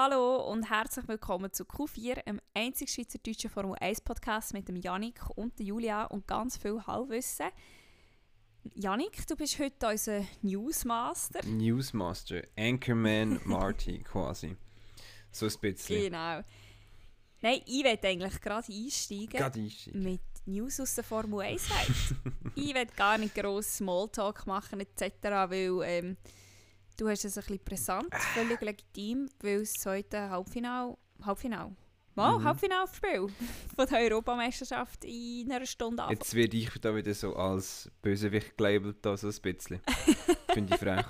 Hallo und herzlich willkommen zu Q4, einem einzig schweizerdeutschen Formel 1 Podcast mit dem Janik und der Julia und ganz viel Halbwissen. Janik, du bist heute unser Newsmaster. Newsmaster, Anchorman Marty quasi. So ein bisschen. Genau. Nein, ich will eigentlich gerade einsteigen, Gerade einsteigen. mit News aus der Formel 1 Welt. ich will gar nicht gross Smalltalk machen etc., weil ähm, du hast es ein bisschen brisant, völlig legitim, weil das zweite Halbfinale, Halbfinale, Mal, Mhm. Halbfinalspiel von der Europameisterschaft in einer Stunde anfangen. Jetzt werde ich da wieder so als Bösewicht gelabelt, da so ein bisschen. Finde ich frech.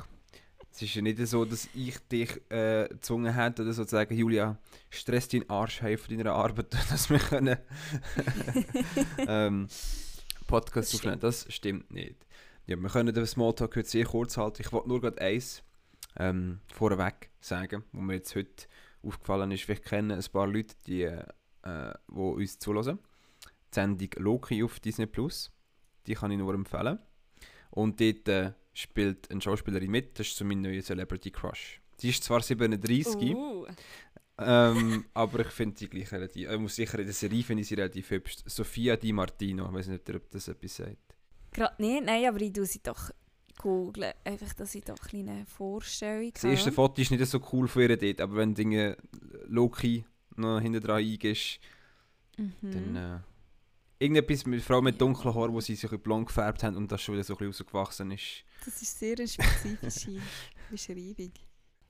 Es ist ja nicht so, dass ich dich äh, gezwungen hätte, oder so zu sagen, Julia, stress deinen Arsch heim von deiner Arbeit, dass wir können ähm, Podcast Das aufnehmen. Das stimmt nicht. Ja, wir können den Smalltalk heute sehr kurz halten. Ich wollte nur gerade eins ähm, vorweg sagen, wo mir jetzt heute aufgefallen ist. Ich kenne ein paar Leute, die, äh, die uns zulassen. Die Sendung Loki auf Disney Plus. Die kann ich nur empfehlen. Und dort äh, spielt eine Schauspielerin mit. Das ist so mein neuer Celebrity Crush. Sie ist zwar 37, Uh, ähm, aber ich finde sie gleich relativ. Ich muss sicher in der Serie finde ich sie relativ hübsch. Sophia Di Martino. Ich weiß nicht, ob das etwas sagt. gerade nicht, nein, aber ich tue sie doch googeln, einfach, dass ich doch eine kleine Vorstellung Das erste Foto ist nicht so cool von ihr dort, aber wenn du Dinge Loki noch hinten dran eingehst, Mhm. dann äh, irgendetwas mit Frau mit dunklen Haaren, wo sie sich blond gefärbt haben und das schon wieder so ein bisschen rausgewachsen ist. Das ist sehr eine spezifische Beschreibung.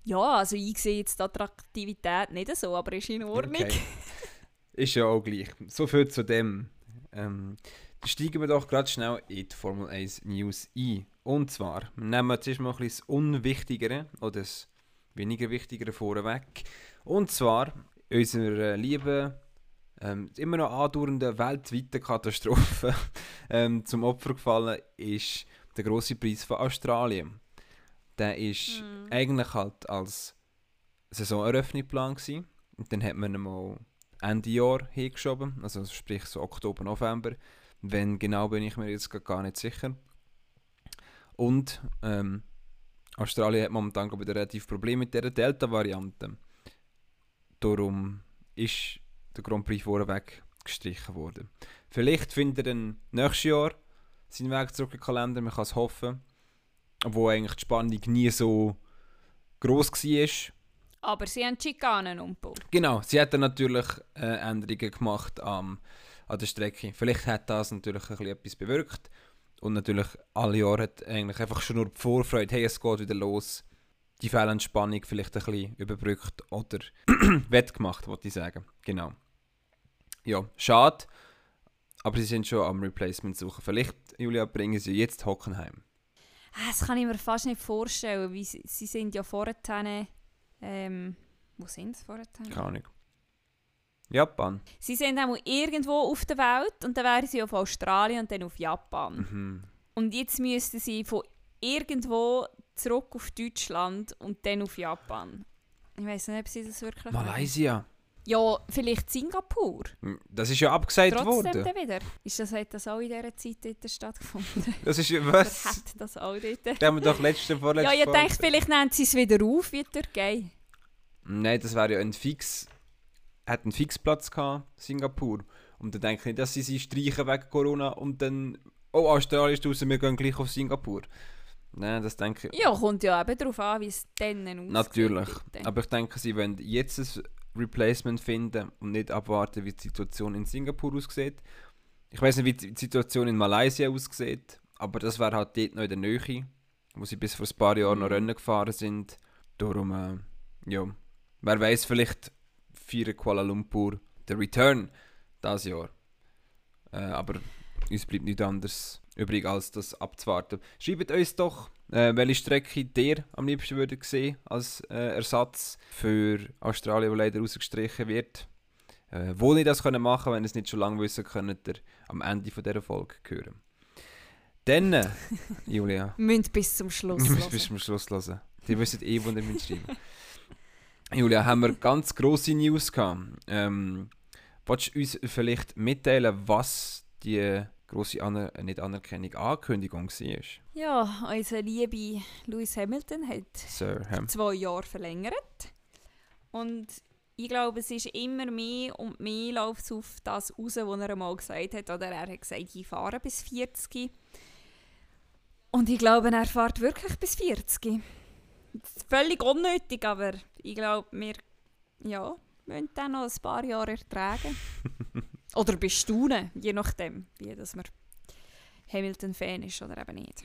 Ja, also ich sehe jetzt die Attraktivität nicht so, aber ist in Ordnung. Okay. Ist ja auch gleich. So viel zu dem. Ähm, dann steigen wir doch gerade schnell in die Formel 1 News ein. Und zwar nehmen wir zuerst mal ein bisschen das Unwichtigere oder das weniger Wichtigere vorweg. Und zwar unserer lieben, ähm, immer noch andauernden weltweiten Katastrophe ähm, zum Opfer gefallen ist der große Preis von Australien. Der ist Mhm. eigentlich halt als Saisoneröffnung geplant gewesen. Und dann hat man ihn mal Ende Jahr hingeschoben, also sprich so Oktober, November. Wenn genau bin ich mir jetzt gar nicht sicher. Und ähm, Australien hat momentan glaub ich, relativ Probleme mit dieser Delta-Variante. Darum ist der Grand Prix vorweg gestrichen worden. Vielleicht findet er dann nächstes Jahr seinen Weg zurück in den Kalender, man kann es hoffen. Obwohl eigentlich die Spannung nie so gross war. Aber sie haben die Schikanen umgebaut. Genau, sie hat dann natürlich äh, Änderungen gemacht am, an der Strecke. Vielleicht hat das natürlich ein bisschen etwas bewirkt. Und natürlich alle Jahre hat eigentlich einfach schon nur die Vorfreude, hey, es geht wieder los. Die fehlende Spannung vielleicht ein bisschen überbrückt oder wettgemacht, wollte ich sagen. Genau. Ja, schade. Aber sie sind schon am Replacement suchen. Vielleicht, Julia, bringen sie jetzt Hockenheim. Ah, Das kann ich mir fast nicht vorstellen, weil sie, sie sind ja vorher... Ähm, wo sind sie vorher? Keine Ahnung. Japan. Sie sind auch irgendwo auf der Welt und dann wären sie auf Australien und dann auf Japan. Mhm. Und jetzt müssten sie von irgendwo zurück auf Deutschland und dann auf Japan. Ich weiß nicht, ob sie das wirklich. Malaysia. Ja, vielleicht Singapur. Das ist ja abgesagt Trotzdem worden. dann wieder. Ist das, hat das auch in dieser Zeit dort stattgefunden? Das ist ja Oder was? hat das auch dort? Da haben wir doch letzte, vorletzte Ja, ich denke, vielleicht nehmen sie es wieder auf wie die Türkei. Nein, das wäre ja ein Fix... Hat einen Fixplatz gehabt, Singapur. Und dann denke ich nicht, dass sie sie streichen wegen Corona und dann... Oh, Australien ist draußen, wir gehen gleich auf Singapur. Nein, das denke ich... Ja, kommt ja eben darauf an, wie es dann aussieht. Natürlich. dort. Aber ich denke, sie wollen jetzt ein Replacement finden und nicht abwarten, wie die Situation in Singapur aussieht. Ich weiß nicht, wie die Situation in Malaysia aussieht, aber das wäre halt dort noch in der Nähe, wo sie bis vor ein paar Jahren noch Mhm. Rennen gefahren sind. Darum, äh, ja, wer weiß, vielleicht feiern Kuala Lumpur der Return dieses Jahr. Äh, aber uns bleibt nichts anderes übrig, als das abzuwarten. Schreibt uns doch, äh, welche Strecke ihr am liebsten würdet sehen als äh, Ersatz für Australien, die leider rausgestrichen wird. Äh, wo ihr das können machen wenn ihr es nicht schon lange wissen, könnt ihr am Ende von dieser Folge hören. Dann, äh, Julia, Müsst bis zum Schluss hören. bis zum Schluss hören. Die wissen eh, wo ihr müsst schreiben Julia, haben wir ganz grosse News gehabt. Ähm, willst du uns vielleicht mitteilen, was die grosse Aner äh, nicht Anerkennung, Ankündigung war? Ja, unser lieber Lewis Hamilton hat Sir Ham. zwei Jahre verlängert. Und ich glaube, es ist immer mehr und mehr läuft es auf das raus, was er einmal gesagt hat. Oder er hat gesagt, ich fahre bis 40. Und ich glaube, er fährt wirklich bis 40. Völlig unnötig, aber ich glaube, wir ja, müssen dann noch ein paar Jahre ertragen. oder bestaunen, je nachdem, wie dass man Hamilton-Fan ist oder eben nicht.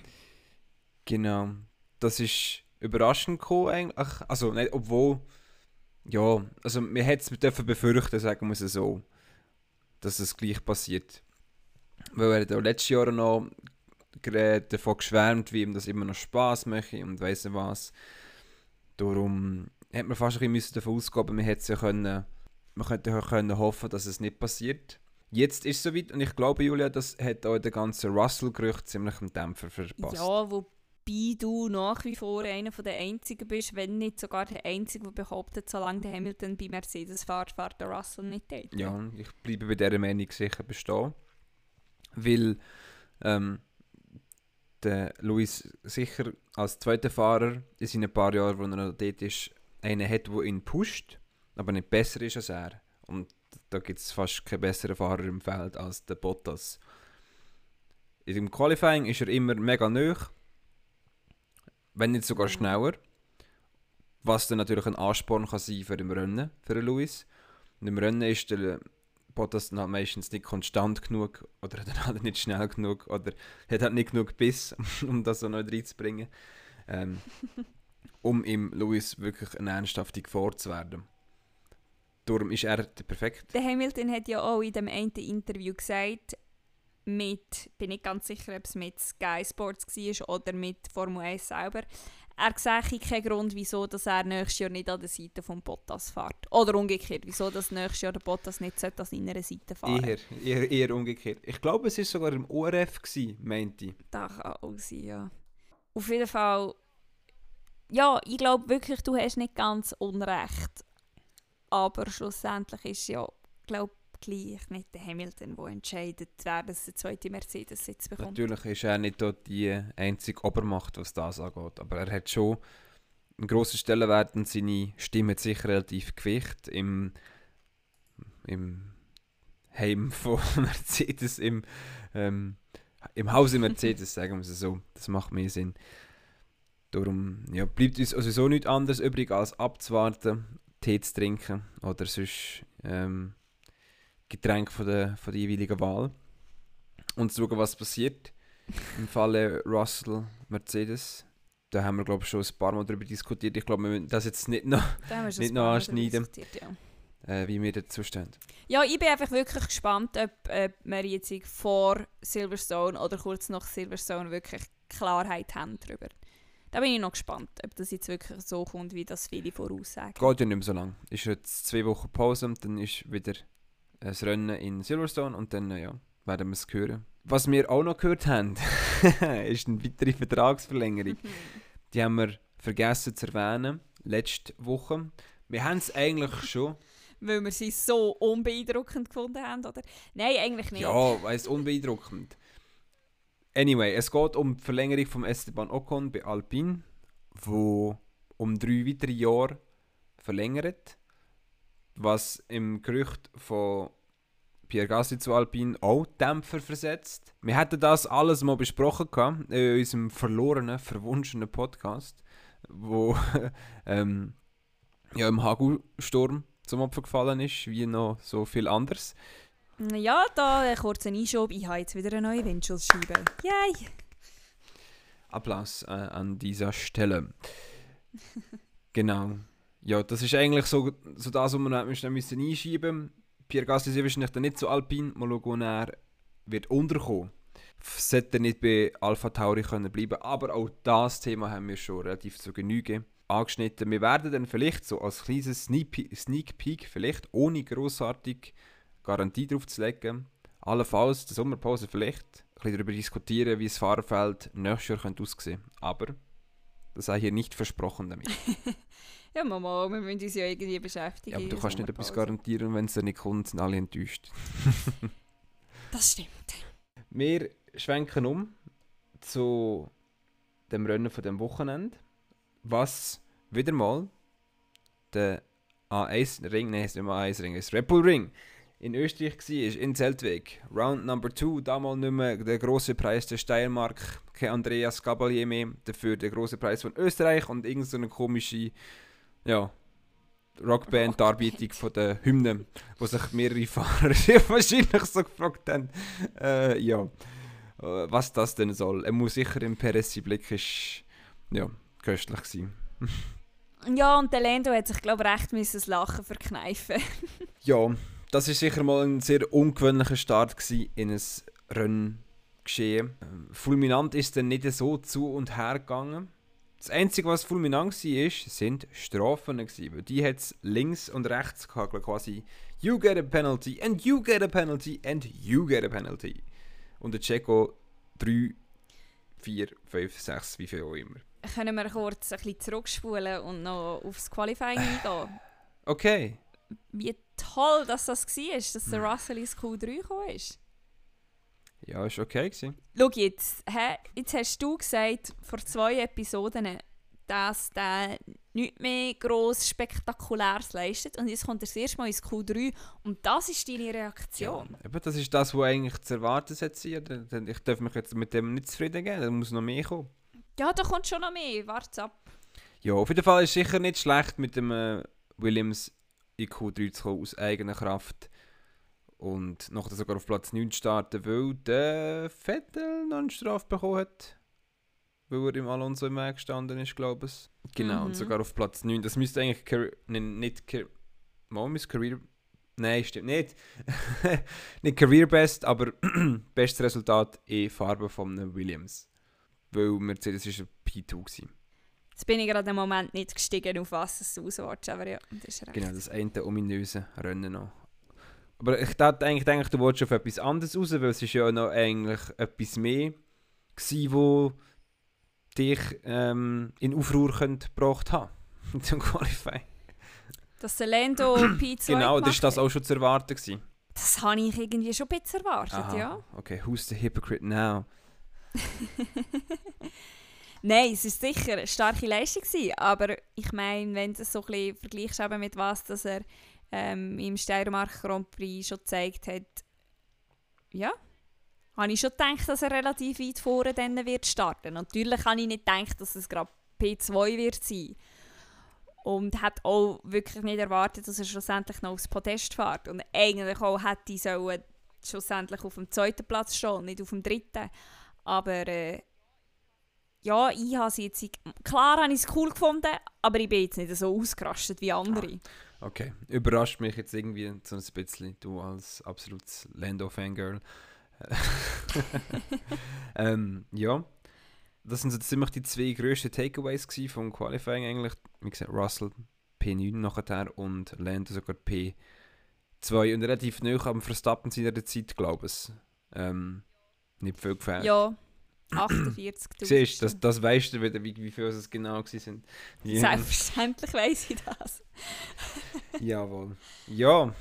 Genau. Das ist überraschend gekommen eigentlich. Also, nicht, obwohl, ja, also wir hätten es befürchten, sagen wir es so, dass es gleich passiert. Weil er letztes Jahr noch davon geschwärmt, wie ihm das immer noch Spaß macht und weiss nicht was. Darum hätte man fast ein bisschen davon ausgehen wir hätten ja können, man könnte ja können hoffen, dass es nicht passiert. Jetzt ist es soweit und ich glaube, Julia, das hat auch der ganze Russell-Gerücht ziemlich einen Dämpfer verpasst. Ja, wobei du nach wie vor einer der Einzigen bist, wenn nicht sogar der Einzige, der behauptet, solange der Hamilton bei Mercedes fährt, fährt der Russell nicht dort. Ja, ich bleibe bei dieser Meinung sicher bestehen. Weil ähm, der Luis sicher als zweiter Fahrer in seinen paar Jahren, wo er noch dort ist, einen hat, der ihn pusht, aber nicht besser ist als er. Und da gibt es fast keinen besseren Fahrer im Feld als der Bottas. Dem Qualifying ist er immer mega nöch, wenn nicht sogar schneller. Was dann natürlich ein Ansporn kann sein für im Rennen, für den Luis. Und im Rennen ist der Bottas halt meistens nicht konstant genug oder dann halt nicht schnell genug oder hat halt nicht genug Biss, um das so neu reinzubringen. Ähm, um ihm Luis wirklich eine ernsthafte Gefahr zu werden. Darum ist er der perfekte. Der Hamilton hat ja auch in dem einen Interview gesagt, mit, bin nicht ganz sicher, ob es mit Sky Sports war oder mit Formel 1 selber, er sehe keinen Grund, wieso dass er nächstes Jahr nicht an der Seite von Bottas fährt. Oder umgekehrt, wieso dass nächstes Jahr der Bottas nicht an seiner Seite fahren eher, eher, eher umgekehrt. Ich glaube, es war sogar im ORF, gewesen, meinte ich. Das kann auch sein, ja. Auf jeden Fall, ja, ich glaube wirklich, du hast nicht ganz Unrecht. Aber schlussendlich ist ja, glaube gleich nicht der Hamilton, der entscheidet, wer das der zweite Mercedes-Sitz bekommt. Natürlich ist er nicht die einzige Obermacht, was das angeht, aber er hat schon einen grossen Stellenwert und seine Stimme hat sicher relativ Gewicht im, im Heim von Mercedes, im, ähm, im Hause Mercedes, sagen wir es so. Das macht mehr Sinn. Darum ja, bleibt uns sowieso nichts anderes übrig, als abzuwarten Tee zu trinken oder sonst ähm, Getränk von der, von der jeweiligen Wahl und zu schauen, was passiert. Im Falle Russell Mercedes. Da haben wir, glaube ich, schon ein paar Mal darüber diskutiert. Ich glaube, wir müssen das jetzt nicht noch, nicht noch anschneiden, ja. äh, wie wir dazu stehen. Ja, ich bin einfach wirklich gespannt, ob, ob wir jetzt vor Silverstone oder kurz nach Silverstone wirklich Klarheit haben darüber. Da bin ich noch gespannt, ob das jetzt wirklich so kommt, wie das viele voraussagen. Geht ja nicht mehr so lange. Ist jetzt zwei Wochen Pause und dann ist wieder ein Rennen in Silverstone und dann ja, werden wir es hören. Was wir auch noch gehört haben, ist eine weitere Vertragsverlängerung. Die haben wir vergessen zu erwähnen, letzte Woche. Wir haben es eigentlich schon. Weil wir sie so unbeeindruckend gefunden haben, oder? Nein, eigentlich nicht. Ja, weißt unbeeindruckend. Anyway, es geht um die Verlängerung von Esteban Ocon bei Alpine, wo um drei weitere Jahre verlängert, was im Gerücht von Pierre Gasly zu Alpine auch Dämpfer versetzt. Wir hatten das alles mal besprochen in unserem verlorenen, verwunschenen Podcast, wo ähm, ja, im Hagelsturm zum Opfer gefallen ist, wie noch so viel anderes. Ja, da ein kurzer Einschub. Ich habe jetzt wieder eine neue Windschutzscheibe. Yay! Applaus äh, an dieser Stelle. genau. Ja, das ist eigentlich so, so das, was wir müssen, müssen einschieben Pierre Gasly ist wahrscheinlich dann nicht so alpin. Mal schauen, er wird unterkommen. Sollte nicht bei Alpha Tauri können bleiben. Aber auch das Thema haben wir schon relativ zu Genüge angeschnitten. Wir werden dann vielleicht so als kleines Sneak Peek, vielleicht ohne großartig Garantie drauf zu legen. Allenfalls der Sommerpause vielleicht ein bisschen darüber diskutieren, wie das Fahrerfeld nächstes Jahr aussehen könnte. Aber das sei hier nicht versprochen damit. ja, Mama, wir müssen uns ja irgendwie beschäftigen. Ja, aber du kannst nicht etwas garantieren, wenn es dann nicht kommt, sind alle enttäuscht. das stimmt. Wir schwenken um zu dem Rennen von dem Wochenende, was wieder mal der A1 Ring, nein, es ist nicht mal A1 Ring, es ist Red Bull Ring in Österreich war, in Zeltweg. Round Number 2, damals nicht mehr der große Preis der Steiermark, kein Andreas Gabalier mehr, dafür der große Preis von Österreich und irgendeine so komische, ja, Rockband, Darbietung von der Hymne, wo sich mehrere Fahrer wahrscheinlich so gefragt haben, äh, ja, äh, was das denn soll. Er muss sicher im Perez Blick ist, ja, köstlich sein. ja, und der Lando hat sich, glaube ich, recht müssen das Lachen verkneifen. ja, das ist sicher mal ein sehr ungewöhnlicher Start in ein Renngeschehen. Fulminant ist dann nicht so zu und her gegangen. Das Einzige, was fulminant war, sind Strafen. Gewesen. Die hat es links und rechts gehabt, quasi You get a penalty, and you get a penalty, and you get a penalty. Und der Checo 3, 4, 5, 6, wie viel auch immer. Können wir kurz ein bisschen zurückspulen und noch aufs Qualifying eingehen? Okay wie toll dass das war, dass der. Russell ins Q3 gekommen ist. Ja, ist okay gewesen. Schau jetzt, hä, jetzt hast du gesagt, vor zwei Episoden, dass der nichts mehr gross Spektakuläres leistet und jetzt kommt er das erste Mal ins Q3 und das ist deine Reaktion. Ja, aber das ist das, was eigentlich zu erwarten sein Ich darf mich jetzt mit dem nicht zufrieden geben, da muss noch mehr kommen. Ja, da kommt schon noch mehr, warte ab. Ja, auf jeden Fall ist es sicher nicht schlecht mit dem äh, Williams in Q3 zu kommen aus eigener Kraft und nachher sogar auf Platz 9 starten, weil der Vettel noch eine Strafe bekommen hat. Weil er im Alonso im Weg gestanden ist, glaube ich. Genau, mhm. und sogar auf Platz 9. Das müsste eigentlich Car ne, nicht Car Mom Career. Nein, stimmt nicht. nicht Career Best, aber bestes Resultat in Farbe von Williams. Weil Mercedes war ein P2 gewesen. Jetzt bin ich gerade im Moment nicht gestiegen, auf was es auswärts aber ja, das ist recht. Genau, das eine ominöse Rennen noch. Aber ich dachte eigentlich, denke, du wolltest auf etwas anderes raus, weil es ist ja noch eigentlich etwas mehr gewesen, wo dich ähm, in Aufruhr gebracht haben zum Qualify. Dass der Lando P2 Genau, das ist das auch schon zu erwarten gewesen. Das habe ich irgendwie schon ein bisschen erwartet, Aha, ja. Okay, who's the hypocrite now? Nein, es war sicher eine starke Leistung, gewesen, aber ich meine, wenn du es so ein bisschen vergleichst mit was dass er ähm, im Steiermark Grand Prix schon gezeigt hat, ja, habe ich schon gedacht, dass er relativ weit vorne dann wird starten. Natürlich habe ich nicht gedacht, dass es gerade P2 wird sein. Und hat auch wirklich nicht erwartet, dass er schlussendlich noch aufs Podest fährt. Und eigentlich auch hätte ich schlussendlich auf dem zweiten Platz stehen, nicht auf dem dritten. Aber äh, ja, ich habe sie jetzt... Klar habe ich es cool gefunden, aber ich bin jetzt nicht so ausgerastet wie andere. Ah, okay, überrascht mich jetzt irgendwie so ein bisschen, du als absolutes Lando-Fangirl. ähm, ja, das sind so ziemlich die zwei grössten Takeaways vom Qualifying eigentlich. Wie gesagt, Russell P9 nachher und Lando sogar P2 und relativ nah am Verstappen seiner Zeit, glaube ich. Ähm, nicht viel gefällt. Ja, 48'000. Siehst das, das weißt du wieder, wie, wie viel es genau waren. Ja. Selbstverständlich weiss ich das. Jawohl. Ja,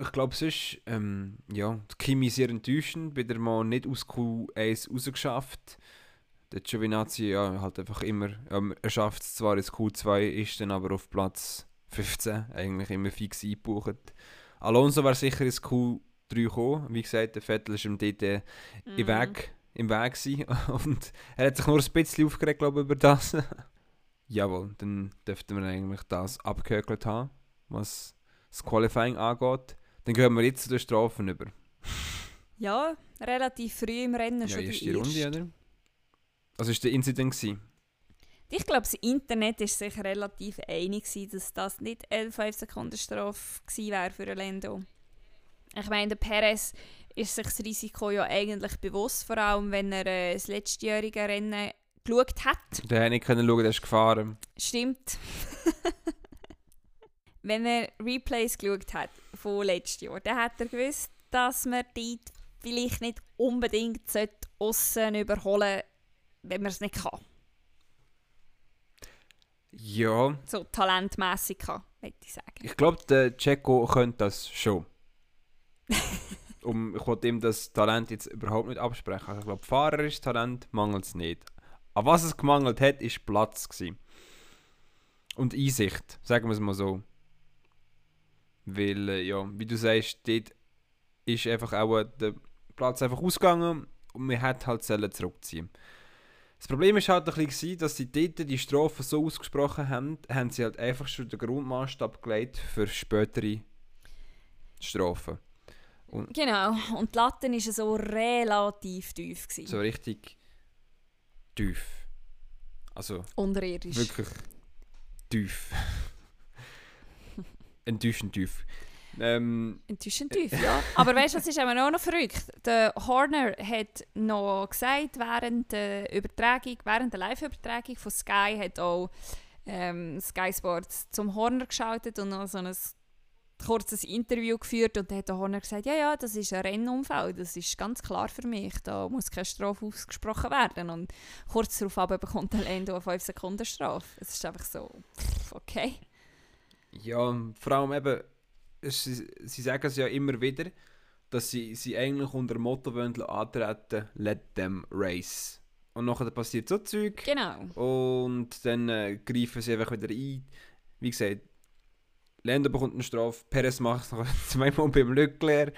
ich glaube sonst, ähm, ja, Kimi sehr enttäuschend, wieder mal nicht aus Q1 rausgeschafft. Der Giovinazzi, ja, halt einfach immer, ähm, er schafft es zwar ins Q2, ist dann aber auf Platz 15 eigentlich immer fix eingebucht. Alonso war sicher ins Q3 gekommen, wie gesagt, der Vettel ist ihm dort äh, mm. im Weg im Weg sein. Und er hat sich nur ein bisschen aufgeregt, glaube ich, über das. Jawohl, dann dürften wir eigentlich das abgehökelt haben, was das Qualifying angeht. Dann gehen wir jetzt zu den Strafen über. ja, relativ früh im Rennen ja, schon die erste Runde, oder? Also war der Incident? Gewesen? Ich glaube, das Internet ist sich relativ einig, dass das nicht 11 5 Sekunden Strafe gewesen wäre für Lando. Ich meine, der Perez ist sich das Risiko ja eigentlich bewusst, vor allem wenn er äh, das letztjährige Rennen geschaut hat. Der hätte nicht können schauen, der ist gefahren. Stimmt. wenn er Replays geschaut hat von letztes Jahr, dann hat er gewusst, dass man dort vielleicht nicht unbedingt außen überholen wenn man es nicht kann. Ja. So talentmässig kann, würde ich sagen. Ich glaube, der Checo könnte das schon. um, ich wollte ihm das Talent jetzt überhaupt nicht absprechen. Ich glaube, fahrerisch Talent mangelt es nicht. Aber was es gemangelt hat, war Platz. Gewesen. Und Einsicht, sagen wir es mal so. Weil, äh, ja, wie du sagst, dort ist einfach auch der Platz einfach ausgegangen und man hätte halt sollen zurückziehen Das Problem ist halt ein bisschen, dass sie dort die Strafe so ausgesprochen haben, haben sie halt einfach schon den Grundmaßstab gelegt für spätere Strafen. Und Genau, und die Latte war so relativ tief. Gewesen. so richtig tief. Also Unterirdisch. wirklich tief. Enttäuschend tief. Ähm, Enttäuschend tief, ja. Aber weißt du, das ist eben auch noch verrückt. Der Horner hat noch gesagt, während der Übertragung, während der Live-Übertragung von Sky hat auch ähm, Sky Sports zum Horner geschaltet und noch so ein kurzes Interview geführt und dann hat Horner gesagt, ja, ja, das ist ein Rennunfall, das ist ganz klar für mich, da muss keine Strafe ausgesprochen werden und kurz darauf aber bekommt der Lando eine 5 Sekunden Strafe. Es ist einfach so, okay. Ja, vor allem eben, es- sie, sie sagen es ja immer wieder, dass sie, sie eigentlich unter dem Motto wollen antreten, let them race. Und nachher passiert so Zeug Genau. und dann äh, greifen sie einfach wieder ein. Wie gesagt, Lando bekommt eine Strafe, Perez macht es noch zweimal beim Leclerc,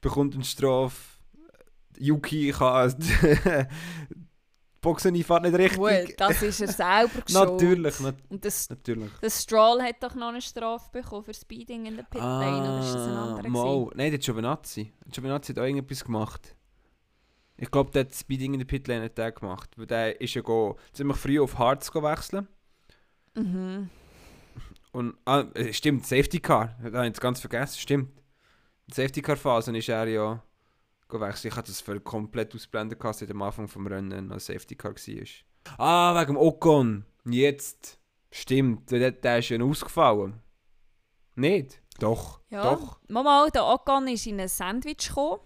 bekommt eine Strafe, Yuki kann die Boxeneinfahrt nicht richtig. Gut, das ist er selber geschuld. natürlich, nat Und das, natürlich. der Stroll hat doch noch eine Strafe bekommen für Speeding in der Pitlane, oder ist das ein anderer? Ah, mal. Nein, der Giovinazzi. Giovinazzi hat auch irgendetwas gemacht. Ich glaube, der hat Speeding in der Pitlane nicht der gemacht. Weil der ist ja go, ziemlich früh auf Harz go wechseln. Mhm. Und, ah, äh, stimmt, Safety Car. Das habe ich jetzt ganz vergessen, stimmt. In der Safety Car Phase ist er ja go wechseln. Ich hatte das völlig komplett ausblenden gehabt, seit am Anfang vom Rennen noch Safety Car war. Ah, wegen dem Ocon. Jetzt. Stimmt, der, der ist ja ausgefallen. Nicht? Doch. Ja. Doch. Mama, der Ocon ist in ein Sandwich gekommen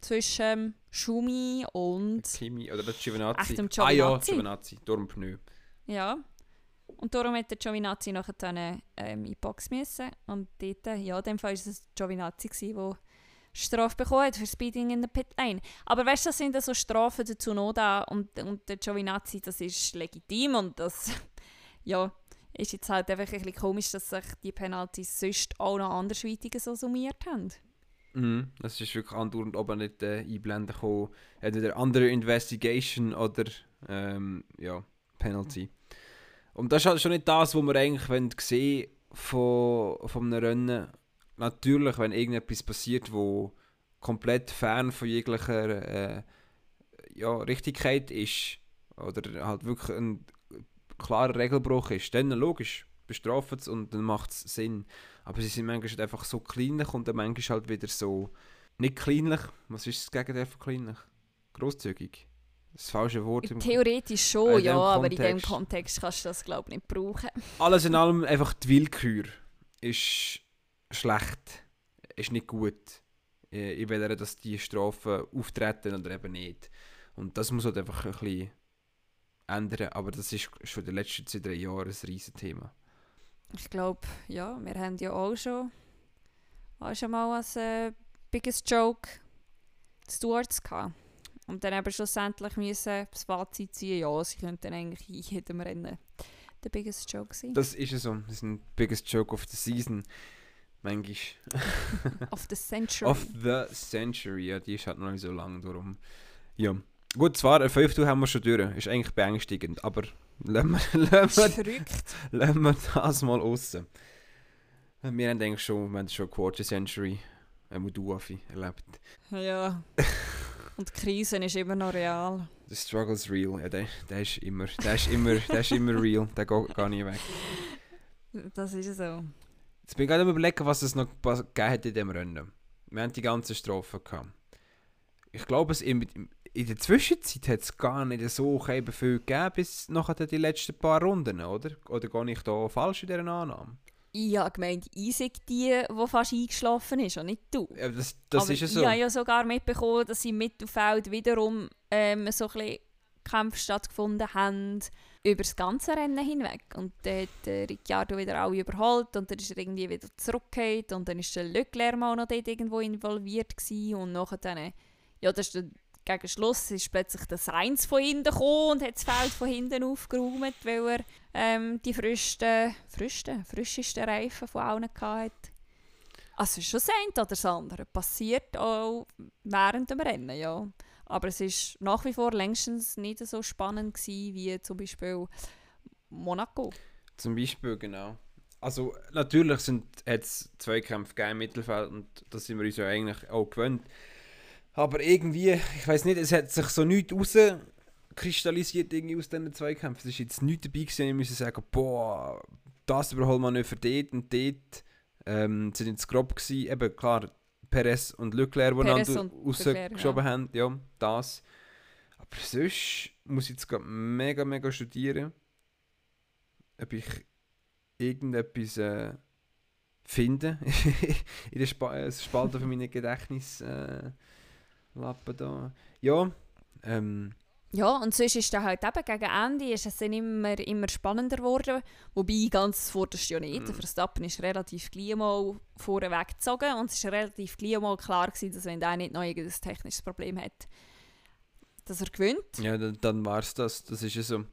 zwischen ähm, Schumi und Kimi oder der Giovinazzi. Ach, dem Ah ja, Giovinazzi. Giovinazzi, Pneu. ja. Und darum hat der Giovinazzi nachher dann ähm, in die Box müssen. Und dort, ja, in dem Fall war es Giovinazzi, der Strafe bekommen hat für Speeding in der Pitlane. Aber weißt du, das sind so Strafen dazu noch und, und der Giovinazzi, das ist legitim und das, ja, ist jetzt halt einfach ein bisschen komisch, dass sich die Penalties sonst auch noch andersweitig so summiert haben. Mhm. Das ist wirklich andauernd oben nicht äh, einblenden gekommen. Entweder Under Investigation oder ähm, ja, Penalty. Und das ist halt schon nicht das, was wir eigentlich sehen von, von einem Rennen. Natürlich, wenn irgendetwas passiert, wo komplett fern von jeglicher äh, ja, Richtigkeit ist oder halt wirklich ein klarer Regelbruch ist, dann logisch, bestrafen es und dann macht es Sinn. Aber sie sind manchmal halt einfach so kleinlich und dann manchmal halt wieder so nicht kleinlich. Was ist das Gegenteil von kleinlich? Großzügig. Das falsche Wort. im- Theoretisch schon, dem ja, aber in dem Kontext. Kannst du das, glaube ich, nicht brauchen. Alles in allem einfach die Willkür ist schlecht. Ist nicht gut. Äh, Ich will, dass die Strafen auftreten oder eben nicht. Und das muss halt einfach ein bisschen ändern. Aber das ist schon in den letzten zwei, drei Jahren ein riesen Thema. Ich glaube, ja, wir haben ja auch schon, auch schon mal als äh, Biggest Joke Stewards gehabt. Und dann eben schlussendlich müssen das Fazit ziehen, ja, sie könnten eigentlich in jedem Rennen der Biggest Joke sein. Das ist ja so. Das ist ein biggest joke of the season. Manchmal. Of the Century. Of the Century, ja, die ist halt noch nicht so lang, darum. Ja. Gut, zwar, ein Fünftel haben wir schon durch, ist eigentlich beängstigend, aber lassen wir, lassen wir, lassen wir das mal raus. Wir haben eigentlich schon, wir haben schon Quarter Century, einmal du, Affi, erlebt. Ja. Und die Krise ist immer noch real. The struggle's real, ja, der, der ist immer, der ist immer, der ist immer real, der geht gar nicht weg. Das ist so. Jetzt bin ich gerade überlegen, was es noch gegeben hat in diesem Rennen. Wir haben die ganzen Strophen gehabt. Ich glaube, es in, in der Zwischenzeit hat es gar nicht so viel gegeben, bis nachher die letzten paar Runden, oder? Oder gehe ich da falsch in dieser Annahme? Ich habe gemeint, ich sei die, die fast eingeschlafen ist und nicht du. Ja, das das Aber ist ja so. Ich habe ja sogar mitbekommen, dass im Mittelfeld wiederum ähm, so ein bisschen Kämpfe stattgefunden haben über das ganze Rennen hinweg. Und dann hat äh, Ricciardo wieder alle überholt und dann ist er irgendwie wieder zurückgekehrt und dann ist der Leclerc mal noch dort irgendwo involviert gewesen und nachher dann, ja, das ist gegen Schluss ist plötzlich der Sainz von hinten gekommen und hat das Feld von hinten aufgeräumt, weil er ähm, die frischsten, frischsten, frischesten Reifen von allen hatte. Also schon das eine oder das andere. Passiert auch während dem Rennen, ja. Aber es ist nach wie vor längstens nicht so spannend gewesen, wie zum Beispiel Monaco. Zum Beispiel, genau. Also natürlich sind es Kämpfe gegeben im Mittelfeld und das sind wir uns ja eigentlich auch gewöhnt. Aber irgendwie, ich weiß nicht, es hat sich so nichts rauskristallisiert irgendwie aus diesen Zweikämpfen. Es ist jetzt nichts dabei gewesen, ich muss sagen, boah, das überholt man nicht für dort und dort. Ähm, sind jetzt grob gewesen, eben klar, Perez und Leclerc, die einander rausgeschoben ja. haben, ja, das. Aber sonst muss ich jetzt gerade mega, mega studieren, ob ich irgendetwas äh, finde in der Sp äh, Spalte von meinen Gedächtnislappen äh, da. Ja, ähm, ja, und sonst ist dann halt eben gegen Ende ist es dann immer, immer spannender geworden. Wobei ganz vorderst ja nicht. Mm. Der Verstappen ist relativ gleich mal vorne weggezogen und es war relativ gleich mal klar gewesen, dass wenn der nicht noch ein technisches Problem hat, dass er gewinnt. Ja, dann, dann war es das. Das ist ja so.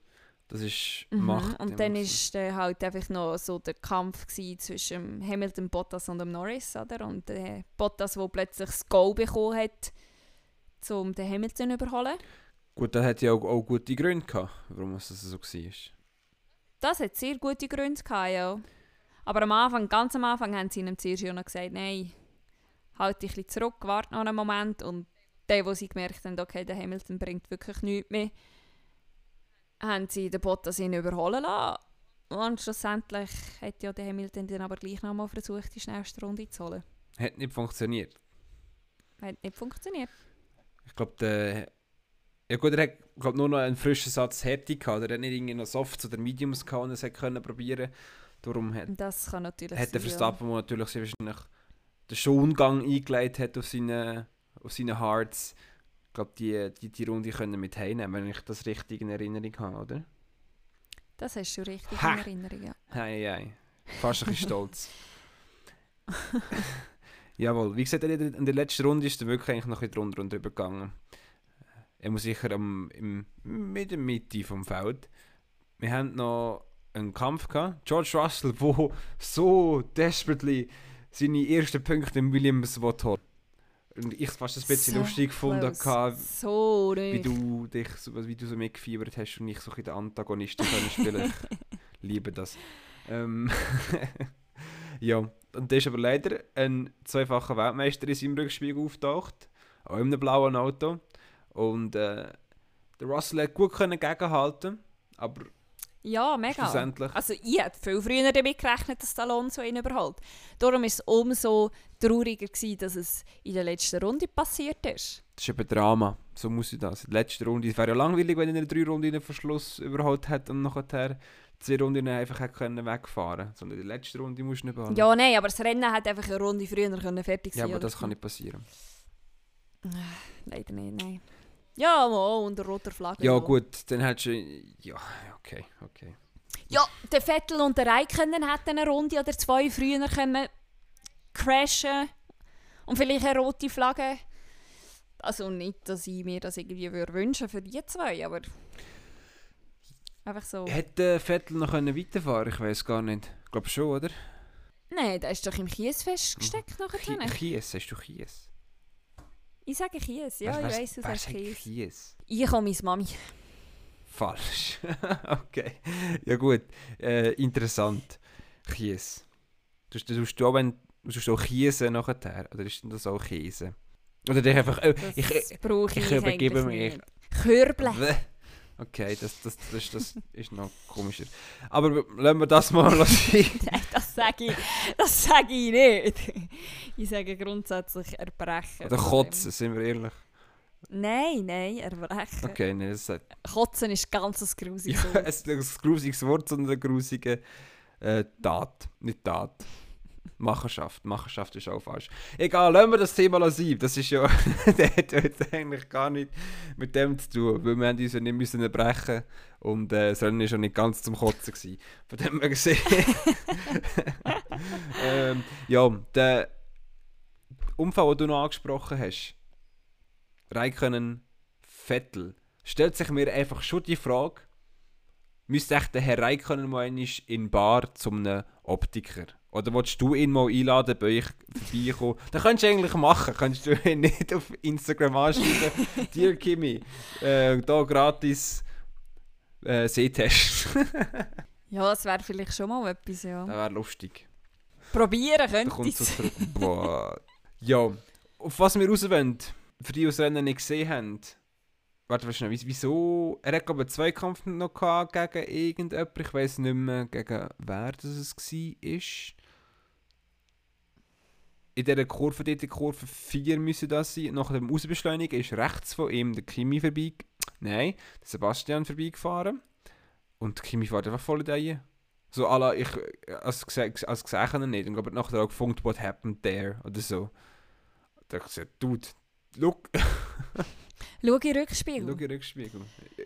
Das ist mhm. Macht. Und dann war äh, halt einfach noch so der Kampf zwischen Hamilton, Bottas und dem Norris, oder? Und äh, Bottas, der plötzlich das Goal bekommen hat, um den Hamilton zu überholen. Gut, da hat ja auch, auch gute Gründe gehabt, warum es so war. Das hat sehr gute Gründe gehabt, ja. Aber am Anfang, ganz am Anfang, haben sie ihm zuerst schon gesagt, nein, halt dich ein zurück, warte noch einen Moment. Und der, wo sie gemerkt haben, okay, der Hamilton bringt wirklich nichts mehr, haben sie den Bottas ihn überholen lassen. Und schlussendlich hat ja der Hamilton dann aber gleich nochmal versucht, die schnellste Runde zu holen. Hat nicht funktioniert. Hat nicht funktioniert. Ich glaube, der ja gut, er hat glaub, nur noch einen frischen Satz Härte gehabt. Er hat nicht irgendwie noch Softs oder Mediums gehabt und es hat können probieren. Darum hat, das kann natürlich hat der Verstappen, ja. natürlich sehr wahrscheinlich den Schongang eingeleitet hat auf seine, auf seine Hearts. Ich glaube, die, die, die Runde können mit heimnehmen, wenn ich das richtig in Erinnerung habe, oder? Das hast du richtig ha! in Erinnerung, ja. Hei, hei. Fast ein bisschen stolz. Jawohl, wie gesagt, in der letzten Runde ist er wirklich eigentlich noch ein bisschen drunter und drüber gegangen. Er muss sicher am, im, mit der Mitte vom Feld. Wir haben noch einen Kampf gehabt. George Russell, der so desperately seine ersten Punkte im Williams holen und ich fast ein bisschen so lustig gefunden hatte, so wie du dich wie du so mitgefiebert hast und nicht so in den Antagonisten können spielen. ich liebe das. Ähm ja, und da ist aber leider ein zweifacher Weltmeister in seinem Rückspiegel auftaucht, auch in einem blauen Auto. Und äh, der Russell hat gut können gegenhalten, aber ja, mega. Also ich hätte viel früher damit gerechnet, dass Alonso ihn überholt. Darum war es umso trauriger, gewesen, dass es in der letzten Runde passiert ist. Das ist eben Drama. So muss ich das. In der letzten Runde, es wäre ja langweilig, wenn er in der drei Runden den Verschluss überholt hätte und nachher zwei Runden einfach können wegfahren Sondern in der letzten Runde musst du nicht behalten. Ja, nein, aber das Rennen hätte einfach eine Runde früher können fertig sein Ja, aber das kann nicht passieren. Leider nicht, nein. Ja, mal unter roter Flagge. Ja, gut, dann hättest du. Ja, okay, okay. Ja, der Vettel und der Räikkönen hätten eine Runde oder zwei früher können crashen und vielleicht eine rote Flagge. Also nicht, dass ich mir das irgendwie würde wünschen für die zwei, aber einfach so. Hätte Vettel noch können weiterfahren? Ich weiß gar nicht. Ich glaube schon, oder? Nein, der ist doch im Kies festgesteckt mhm. nachher. Kies, hast du Kies? Ich sage Kies, ja, was, ich weiß, du sagst Kies. Kies. Ich komme meine Mami. Falsch. okay. Ja gut. Äh, interessant. Kies. Du tust du auch, wenn du auch Kiese nachher? Oder ist das auch Käse? Oder dich einfach... Äh, ich, ich, ich, ich übergebe mich. Körble. Okay, das, das, das, das ist noch komischer. Aber lassen wir das mal sein. Nein, das sage ich, das sag ich nicht. Ich sage grundsätzlich Erbrechen. Oder Kotzen, sind wir ehrlich. Nein, nein, Erbrechen. Okay, nein, das sagt... Kotzen ist ganz ein grusiges Wort. Ja, es ist ein grusiges Wort, sondern eine grusige äh, Tat. Nicht Tat. Machenschaft. Machenschaft ist auch falsch. Egal, lassen wir das Thema sein. Das ist ja, der hat jetzt eigentlich gar nicht mit dem zu tun, weil wir haben uns ja nicht müssen brechen und äh, das Rennen war schon nicht ganz zum Kotzen. Gewesen. Von dem her gesehen. ähm, ja, der Unfall, den du noch angesprochen hast, Raikönnen Vettel, stellt sich mir einfach schon die Frage, müsste echt der Herr Raikönnen mal in Bar zum Optiker? Oder willst du ihn mal einladen bei euch vorbeikommen. Das könntest du eigentlich machen. Könntest du nicht auf Instagram anschreiben. Dear Kimi, äh, da gratis äh, Sehtest. Ja, das wäre vielleicht schon mal etwas, ja. das wäre lustig. Probieren Da könnte kommt ich so zurück. Boah. Ja, auf was wir raus wollen, für die, die das Rennen nicht gesehen haben. Warte, was schnell, wieso? Er hat, glaube ich, einen Zweikampf noch gehabt gegen irgendjemand. Ich weiß nicht mehr, gegen wer das es war. In dieser Kurve, dort, in Kurve 4 müssen das sein. Nach dem Ausbeschleunigen ist rechts von ihm der Kimi vorbei. Nein, der Sebastian vorbeigefahren. Und der Kimi fährt einfach voll in die So, alla, ich, als, als gesehen nicht. Und glaube nachher auch gefunden, what happened there? Oder so. Da habe ich gesagt, dude, look, Schau in Rückspiegel. schau in Rückspiegel.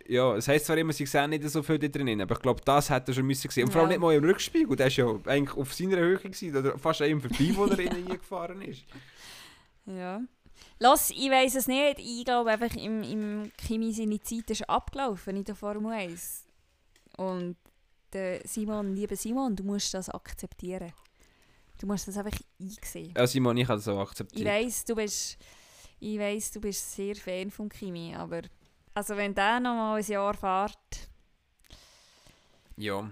Ja, es heisst zwar immer, sie sehen nicht so viel da drin, aber ich glaube, das hätte er schon müssen sehen. Und vor allem Ja. nicht mal im Rückspiegel. Der ist ja eigentlich auf seiner Höhe gewesen, oder fast an ihm vorbei, wo er innen gefahren ist. Ja. Lass, ich weiß es nicht. Ich glaube einfach, im, im Kimi seine Zeit ist abgelaufen in der Formel 1. Und der Simon, lieber Simon, du musst das akzeptieren. Du musst das einfach einsehen. Ja, Simon, ich habe das auch Ich akzeptiert. weiß, du bist, ich weiss, du bist sehr Fan von Kimi, aber also wenn der noch mal ein Jahr fährt, Ja,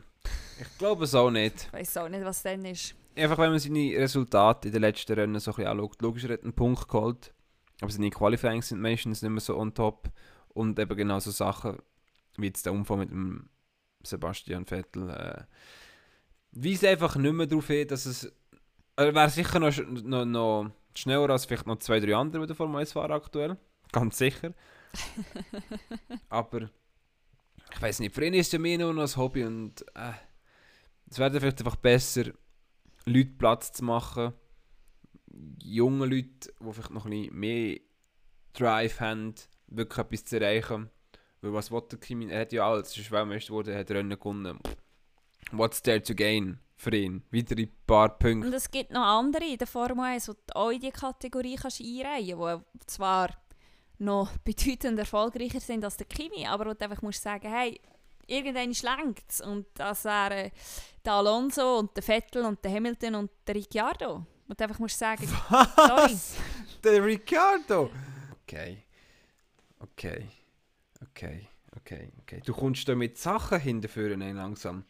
ich glaube es auch nicht. ich weiß auch nicht, was dann ist. Einfach wenn man seine Resultate in den letzten Rennen so ein bisschen anschaut. Logisch, er hat einen Punkt geholt, aber seine Qualifyings sind meistens nicht mehr so on top. Und eben genau so Sachen wie jetzt der Unfall mit dem Sebastian Vettel äh, weisen einfach nicht mehr darauf hin, dass es. Er wäre sicher noch, noch, noch schneller als vielleicht noch zwei, drei andere, die der Formel 1 fahren aktuell. Ganz sicher. aber ich weiß nicht, für ihn ist es ja mehr nur noch ein Hobby und äh, es wäre vielleicht einfach besser, Leute Platz zu machen. Junge Leute, die vielleicht noch ein bisschen mehr Drive haben, wirklich etwas zu erreichen. Weil was will der Kimi? Er hat ja alles, er ist Weltmeister geworden, er hat Rennen gewonnen. What's there to gain für ihn? Wieder ein paar Punkte. Und es gibt noch andere in der Formel 1, die du auch in diese Kategorie kannst einreihen kannst, die zwar noch bedeutend erfolgreicher sind als der Kimi, aber wo du einfach musst sagen, hey, irgendwann schlenkt es. Und das wären der Alonso und der Vettel und der Hamilton und der Ricciardo. Und du einfach musst sagen, sorry. Der Ricciardo! Okay. Okay. Okay. Okay. Okay. Du kommst da mit Sachen hinterführen langsam.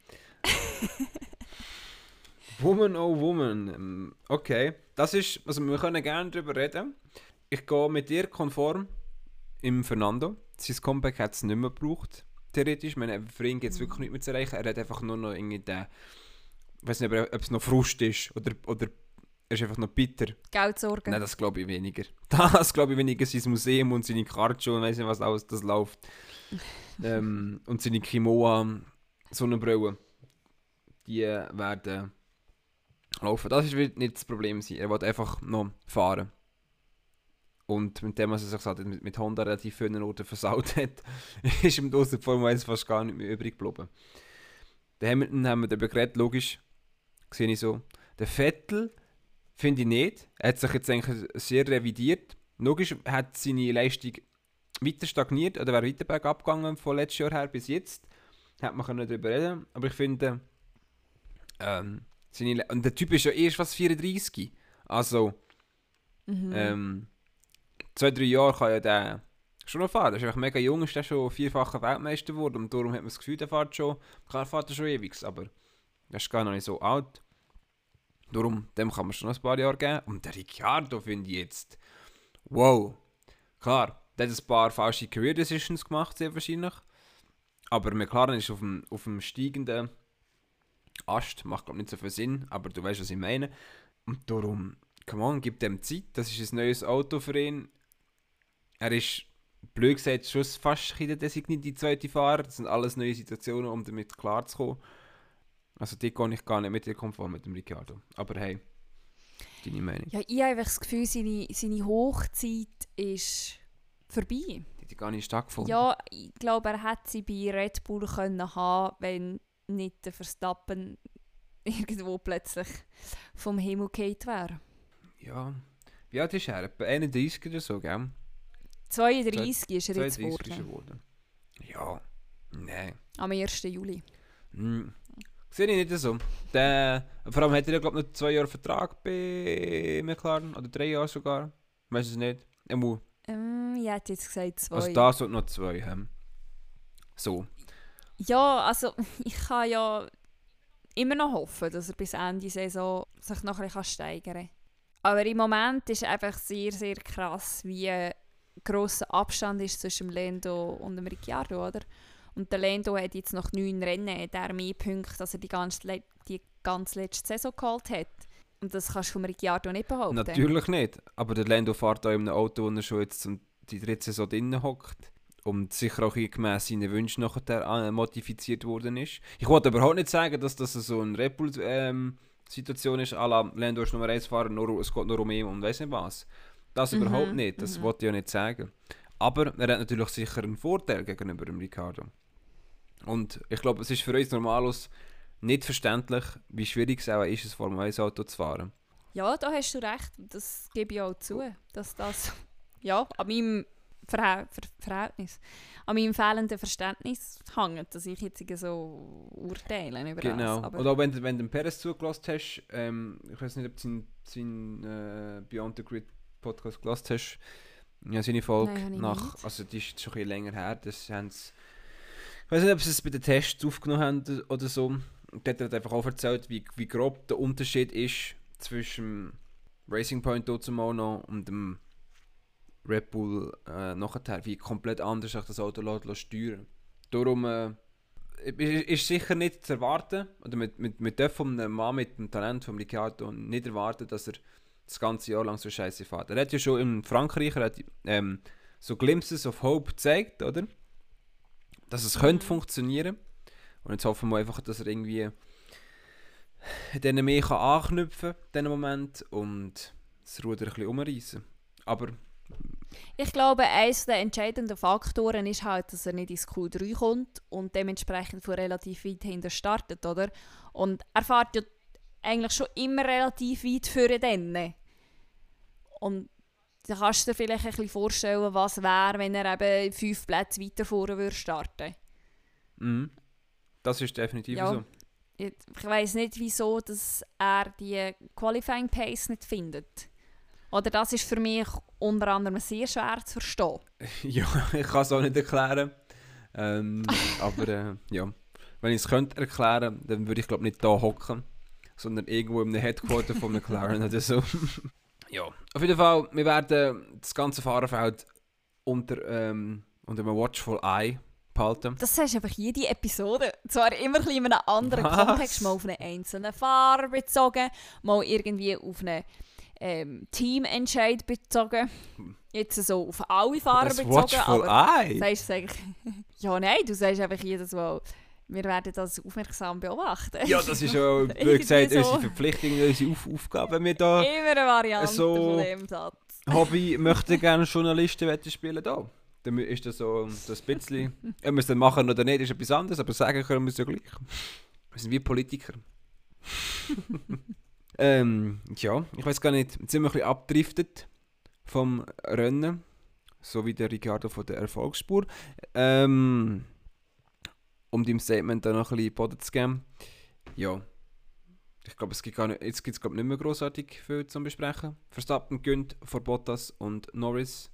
woman oh Woman. Ähm, Okay. Das ist, also wir können gerne darüber reden. Ich gehe mit dir konform im Fernando. Sein Comeback hat es nicht mehr gebraucht. Theoretisch. Ich meine, für ihn gibt es wirklich nichts mehr zu erreichen. Er hat einfach nur noch irgendwie den, ich weiß nicht, ob es noch Frust ist oder, oder er ist einfach noch bitter. Geldsorgen. Nein, das glaube ich weniger. Das glaube ich weniger sein Museum und seine Karte und weiß nicht, was alles das läuft. ähm, und seine Kimoa, Sonnenbrille, die werden laufen. Das wird nicht das Problem sein. Er will einfach noch fahren. Und mit dem, was er sich gesagt hat, mit, Honda relativ vielen Orten versaut hat, ist ihm aus der Formel 1 fast gar nicht mehr übrig geblieben. Der Hamilton haben wir darüber geredet, logisch. Sehe ich so. Der Vettel Finde ich nicht. Er hat sich jetzt eigentlich sehr revidiert. Logisch hat seine Leistung weiter stagniert oder wäre weiter bergab gegangen von letztes Jahr her bis jetzt. Hat man darüber reden. Aber ich finde, ähm, seine und der Typ ist ja erst fast 34. Also, Mhm. ähm, zwei, drei Jahre kann ja der schon noch fahren. Der ist einfach mega jung, ist der schon vierfacher Weltmeister geworden und darum hat man das Gefühl, der fährt schon, klar fährt er schon ewig, aber der ist gar noch nicht so alt. Darum, dem kann man schon noch ein paar Jahre geben. Und der Ricciardo finde ich jetzt, wow, klar, der hat ein paar falsche Career Decisions gemacht, sehr wahrscheinlich. Aber McLaren ist auf dem, auf dem steigenden Ast, macht glaube nicht so viel Sinn, aber du weißt, was ich meine. Und darum, come on, gib dem Zeit, das ist ein neues Auto für ihn. Er ist, blöd gesagt, schon fast der designierte zweite Fahrer. Das sind alles neue Situationen, um damit klarzukommen. Also die gehe ich gar nicht mit dir konform mit dem Ricciardo. Aber hey, deine Meinung. Ja, ich habe einfach das Gefühl, seine, seine Hochzeit ist vorbei. Die hat gar nicht stattgefunden. Ja, ich glaube, er hätte sie bei Red Bull können haben wenn nicht der Verstappen irgendwo plötzlich vom Himmel gefallen wäre. ja. Wie alt ist er? Etwa 31 oder so, gell? 32 ist er jetzt 32 ist er geworden. geworden. Ja, nein. Am 1. Juli. Hm. Sehe ich nicht so. Der, vor allem hat er glaube ich, noch zwei Jahre Vertrag bei McLaren. Oder drei Jahre sogar. Weiß es nicht. Er muss. Ähm, ich hätte jetzt gesagt zwei. Also das und noch zwei haben. So. Ja, also ich kann ja immer noch hoffen, dass er bis Ende Saison sich noch ein bisschen steigern kann. Aber im Moment ist einfach sehr, sehr krass, wie grosser Abstand ist zwischen dem Lando und dem Ricciardo, oder? Und der Lando hat jetzt noch neun Rennen, der mehr Punkte, als er die ganze, die ganze letzte Saison geholt hat. Und das kannst du vom Ricciardo nicht behaupten. Natürlich nicht. Aber der Lando fährt auch in einem Auto, wo er schon jetzt die dritte Saison drinnen hockt. Und sicher auch gemäß seinen Wünschen nachher äh, modifiziert worden ist. Ich wollte überhaupt nicht sagen, dass das so eine Bull ähm, ist, à la Lando ist Nummer 1 Fahrer, nur, es geht nur um ihn und weiß nicht was. Das mhm, überhaupt nicht, das mhm. wollte ich ja nicht sagen. Aber er hat natürlich sicher einen Vorteil gegenüber dem Ricardo. Und ich glaube, es ist für uns normalos nicht verständlich, wie schwierig es auch ist, ein Formel 1 Auto zu fahren. Ja, da hast du recht. Das gebe ich auch zu, dass das ja, an meinem Verhält Verhältnis, an meinem fehlenden Verständnis hängt, dass ich jetzt so urteile über genau. das. Genau. Oder auch wenn, wenn du den Perez zugelassen hast, ähm, ich weiß nicht, ob du seinen sein, äh, Beyond the Grid Podcast gelassen hast, ja, seine Folge Nein, nach, also die ist schon ein bisschen länger her, das haben ich weiß nicht, ob sie es bei den Tests aufgenommen haben oder so. Und dort hat einfach auch erzählt, wie, wie grob der Unterschied ist zwischen Racing Point noch und dem Red Bull äh, nachher, wie komplett anders das Auto lässt, steuern Darum äh, ist sicher nicht zu erwarten, oder mit, mit, mit von einem Mann mit dem Talent von Ricciardo nicht erwarten, dass er das ganze Jahr lang so scheiße fährt. Er hat ja schon in Frankreich er hat, ähm, so Glimpses of Hope gezeigt, oder? Dass es könnte funktionieren. Und jetzt hoffen wir einfach, dass er irgendwie denen mehr anknüpfen kann, in diesem Moment, und das Ruder ein bisschen umreißen. Aber... Ich glaube, eines der entscheidenden Faktoren ist halt, dass er nicht ins Q3 kommt und dementsprechend von relativ weit hinter startet, oder? Und er fährt ja eigentlich schon immer relativ weit für den. Und da kannst du dir vielleicht ein bisschen vorstellen, was wäre, wenn er eben fünf Plätze weiter vorne würde starten. Mhm. Das ist definitiv ja. so. Ich, ich weiß nicht, wieso dass er die Qualifying Pace nicht findet. Oder das ist für mich unter anderem sehr schwer zu verstehen. ja, ich kann es auch nicht erklären. Ähm, aber äh, ja, wenn ich es könnte erklären, dann würde ich glaube nicht da hocken, sondern irgendwo im Headquarter von McLaren oder so. ja, auf jeden Fall, wir werden das ganze Fahrerfeld unter, ähm, unter einem Watchful Eye behalten. Das sagst du einfach jede Episode. Zwar immer ein in einem anderen Was? Kontext, mal auf einen einzelnen Fahrer bezogen, mal irgendwie auf einen ähm, Teamentscheid bezogen. Jetzt so auf alle Fahrer das bezogen. Watchful aber Eye? Sagst du ja, nein, du sagst einfach jedes Mal wir werden das aufmerksam beobachten. Ja, das ist ja, wie gesagt, so. unsere Verpflichtung, unsere Auf Aufgabe. Wenn wir da Immer eine Variante so von dem Satz. Hobby möchte gerne Journalisten spielen da. Dann ist das so das bisschen, ob wir es dann machen oder nicht, ist etwas anderes, aber sagen können wir es ja gleich. Wir sind wie Politiker. ähm, ja, ich weiß gar nicht, jetzt sind wir ein bisschen abdriftet vom Rennen, so wie der Ricardo von der Erfolgsspur. Ähm, um deinem Statement dann noch ein bisschen Boden zu geben. Ja, ich glaube, es gibt gar nicht, jetzt gibt es nicht mehr großartig viel zu besprechen. Verstappen gönnt vor Bottas und Norris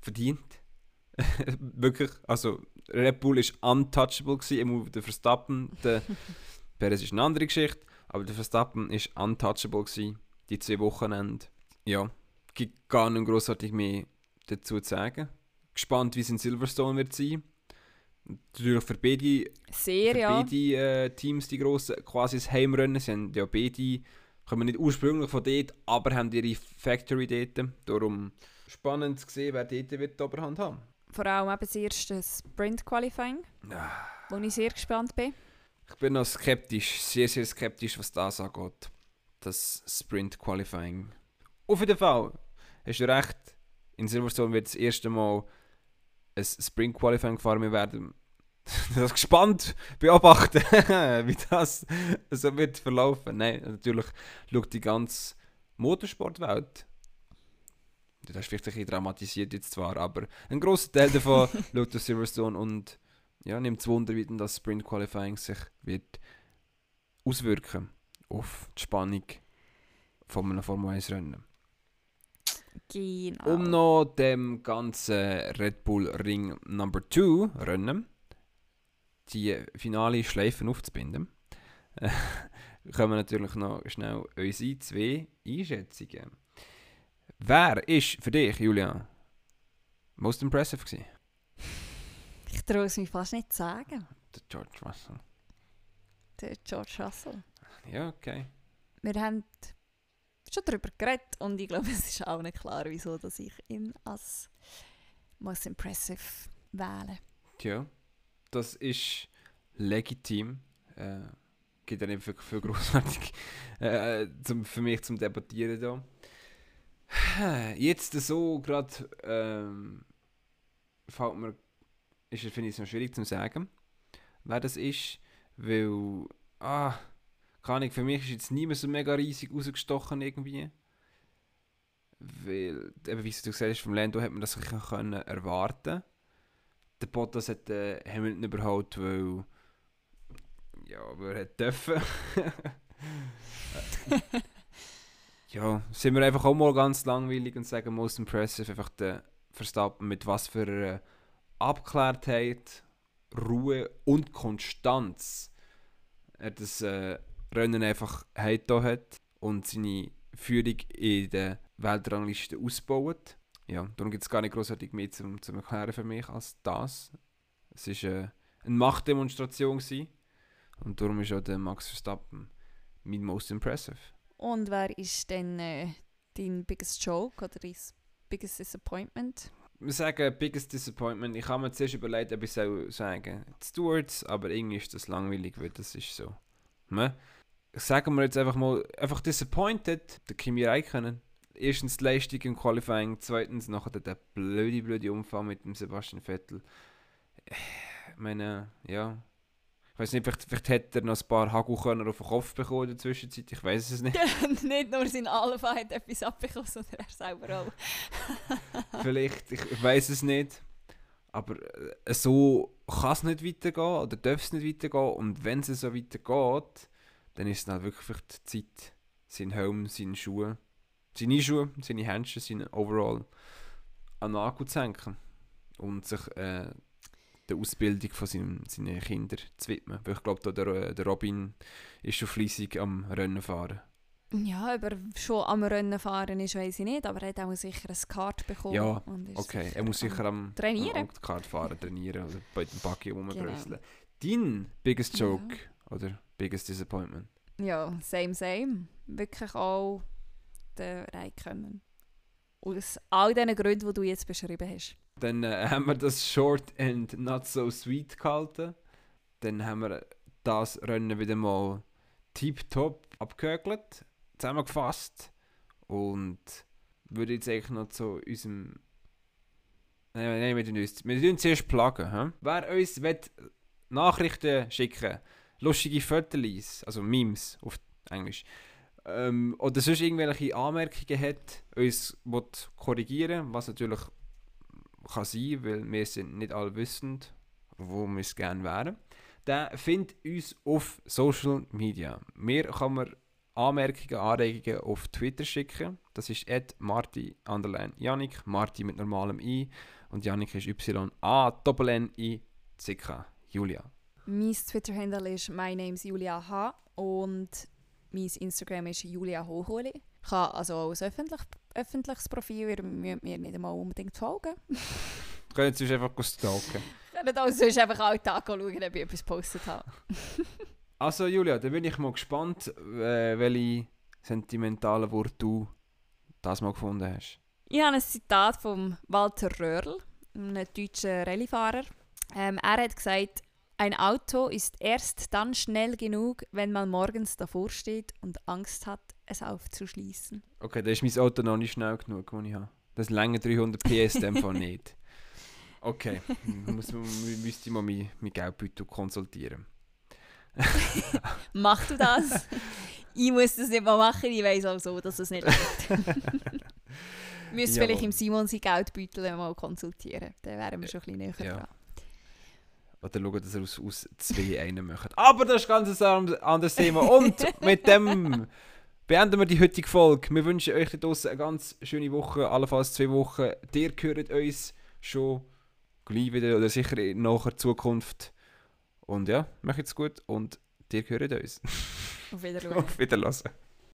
verdient. Wirklich, also Red Bull war untouchable gewesen, der Verstappen, der Perez ist eine andere Geschichte, aber der Verstappen war untouchable gewesen, die zwei Wochenende. Ja, gibt gar nicht großartig mehr dazu zu sagen. Gespannt, wie es in Silverstone wird sein natürlich für beide, Sehr, für ja. beide äh, Teams die grossen quasi das Heimrennen. Sie haben ja beide, kommen nicht ursprünglich von dort, aber haben ihre Factory dort. Darum spannend zu sehen, wer dort wird die Oberhand haben. Vor allem eben das erste Sprint-Qualifying, ah. wo ich sehr gespannt bin. Ich bin noch skeptisch, sehr, sehr skeptisch, was das angeht. Das Sprint-Qualifying. Auf jeden Fall, hast du recht, in Silverstone wird das erste Mal ein Spring Qualifying gefahren. Wir werden das gespannt beobachten, wie das so wird verlaufen. Nein, natürlich schaut die ganze Motorsportwelt. Das ist vielleicht ein bisschen dramatisiert jetzt zwar, aber ein großer Teil davon schaut auf Silverstone und ja, nimmt es Wunder, wie das Sprint Qualifying sich wird auswirken auf die Spannung von einem Formel 1 Rennen. Genau. Um noch dem ganzen Red Bull Ring Number 2 Rennen die finale Schleifen aufzubinden, äh, kommen natürlich noch schnell unsere zwei Einschätzungen. Wer ist für dich, Julian, most impressive gewesen? Ich traue es mir fast nicht zu sagen. Der George Russell. Der George Russell. Ja, okay. Wir haben schon darüber geredet und ich glaube, es ist auch nicht klar, wieso dass ich ihn als most impressive wähle. Tja, das ist legitim. Äh, gibt ja nicht wirklich viel großartig äh, zum, für mich zum Debattieren da. Jetzt so gerade ähm, fällt mir, ist finde ich es noch schwierig zu sagen, wer das ist, weil ah, keine Ahnung, für mich ist jetzt niemand so mega riesig rausgestochen irgendwie. Weil, eben, wie du gesagt hast, vom Lando hat man das sicher können erwarten Der Bottas hat äh, Hamilton überholt, weil ja, weil er hat dürfen. ja, sind wir einfach auch mal ganz langweilig und sagen most impressive einfach der Verstappen mit was für einer Abklärtheit, Ruhe und Konstanz er das äh, Rennen einfach heimgetan hat und seine Führung in der Weltrangliste ausbaut. Ja, darum gibt es gar nicht großartig mehr zum, zum Erklären für mich als das. Es war äh, eine Machtdemonstration gewesen, und darum ist auch der Max Verstappen mein most impressive. Und wer ist denn äh, dein biggest joke oder dein biggest disappointment? Wir sagen biggest disappointment. Ich habe mir zuerst überlegt, ob ich soll sagen Stewards, aber irgendwie ist das langweilig, weil das ist so. Ne? Sagen wir jetzt einfach mal, einfach disappointed, der Kimi Räikkönen. Erstens die Leistung im Qualifying, zweitens nachher der blöde, blöde Unfall mit dem Sebastian Vettel. Ich meine, ja, ich weiß nicht, vielleicht, vielleicht hätte er noch ein paar Hagelkörner auf den Kopf bekommen in der Zwischenzeit. Ich weiß es nicht. nicht nur sein Alpha hat etwas abbekommen, sondern er selber auch. vielleicht, ich, ich weiß es nicht. Aber äh, so kann es nicht weitergehen oder darf es nicht weitergehen. Und wenn es so weitergeht, dann ist es dann wirklich vielleicht die Zeit, seinen Helm, seine Schuhe, seine Schuhe, seine Händchen, seine Overall an den Akku zu senken. Und sich äh, der Ausbildung von seinem, seinen Kindern zu widmen. Weil ich glaube, der, der Robin ist schon fleissig am Rennen fahren. Ja, ob er schon am Rennen fahren ist, weiß ich nicht, aber er hat auch sicher ein Kart bekommen. Ja, okay. Er muss sicher am, trainieren. am Kart fahren, trainieren oder bei dem Buggy rumbrüsseln. Genau. Dein biggest joke ja. oder biggest disappointment? Ja, same, same. Wirklich auch den Räikkönen. Aus all diesen Gründen, die du jetzt beschrieben hast. Dann äh, haben wir das Short and Not So Sweet gehalten. Dann haben wir das Rennen wieder mal tiptop abgehökelt, zusammengefasst und würde jetzt eigentlich noch zu unserem... Nein, nein, wir tun uns, wir tun zuerst plagen. Hm? Wer uns Nachrichten schicken lustige Fotos, also Memes auf Englisch, ähm, oder sonst irgendwelche Anmerkungen hat, uns korrigieren was natürlich kann sein, weil wir sind nicht alle wissend, wo wir es gerne wären, dann findet uns auf Social Media. Mir kann man Anmerkungen, Anregungen auf Twitter schicken. Das ist marti Janik, Marti mit normalem i und Janik ist y a doppel n i c k Julia. Mein Twitter-Handle ist my name's Julia H und mein Instagram ist Julia Hocholi. Ich habe also auch öffentlich, öffentliches Profil, ihr müsst mir nicht einmal unbedingt folgen. Können Sie einfach stalken. Können auch sonst einfach Alltag schauen, ob ich etwas gepostet habe. also Julia, dann bin ich mal gespannt, äh, welche sentimentalen Worte du das mal gefunden hast. Ich habe ein Zitat von Walter Röhrl, einem deutschen Rallyefahrer. Ähm, er hat gesagt, ein Auto ist erst dann schnell genug, wenn man morgens davor steht und Angst hat, es aufzuschließen. Okay, da ist mein Auto noch nicht schnell genug, das ich habe. Das lange 300 PS dem nicht. Okay, muss, müsste ich mal mein, mein Geldbeutel konsultieren. Mach du das? ich muss das nicht mal machen, ich weiß auch so, dass es nicht geht. Müsste vielleicht im Simon sein Geldbeutel mal konsultieren, dann wären wir schon ein bisschen näher ja. dran. Oder schauen, dass ihr aus, aus zwei einen macht. Aber das ist ganz ein anderes Thema. Und mit dem beenden wir die heutige Folge. Wir wünschen euch draußen eine ganz schöne Woche, allenfalls zwei Wochen. Ihr hört uns schon gleich wieder oder sicher in naher Zukunft. Und ja, macht es gut und ihr hört uns. Auf Wiedersehen. Auf Wiedersehen.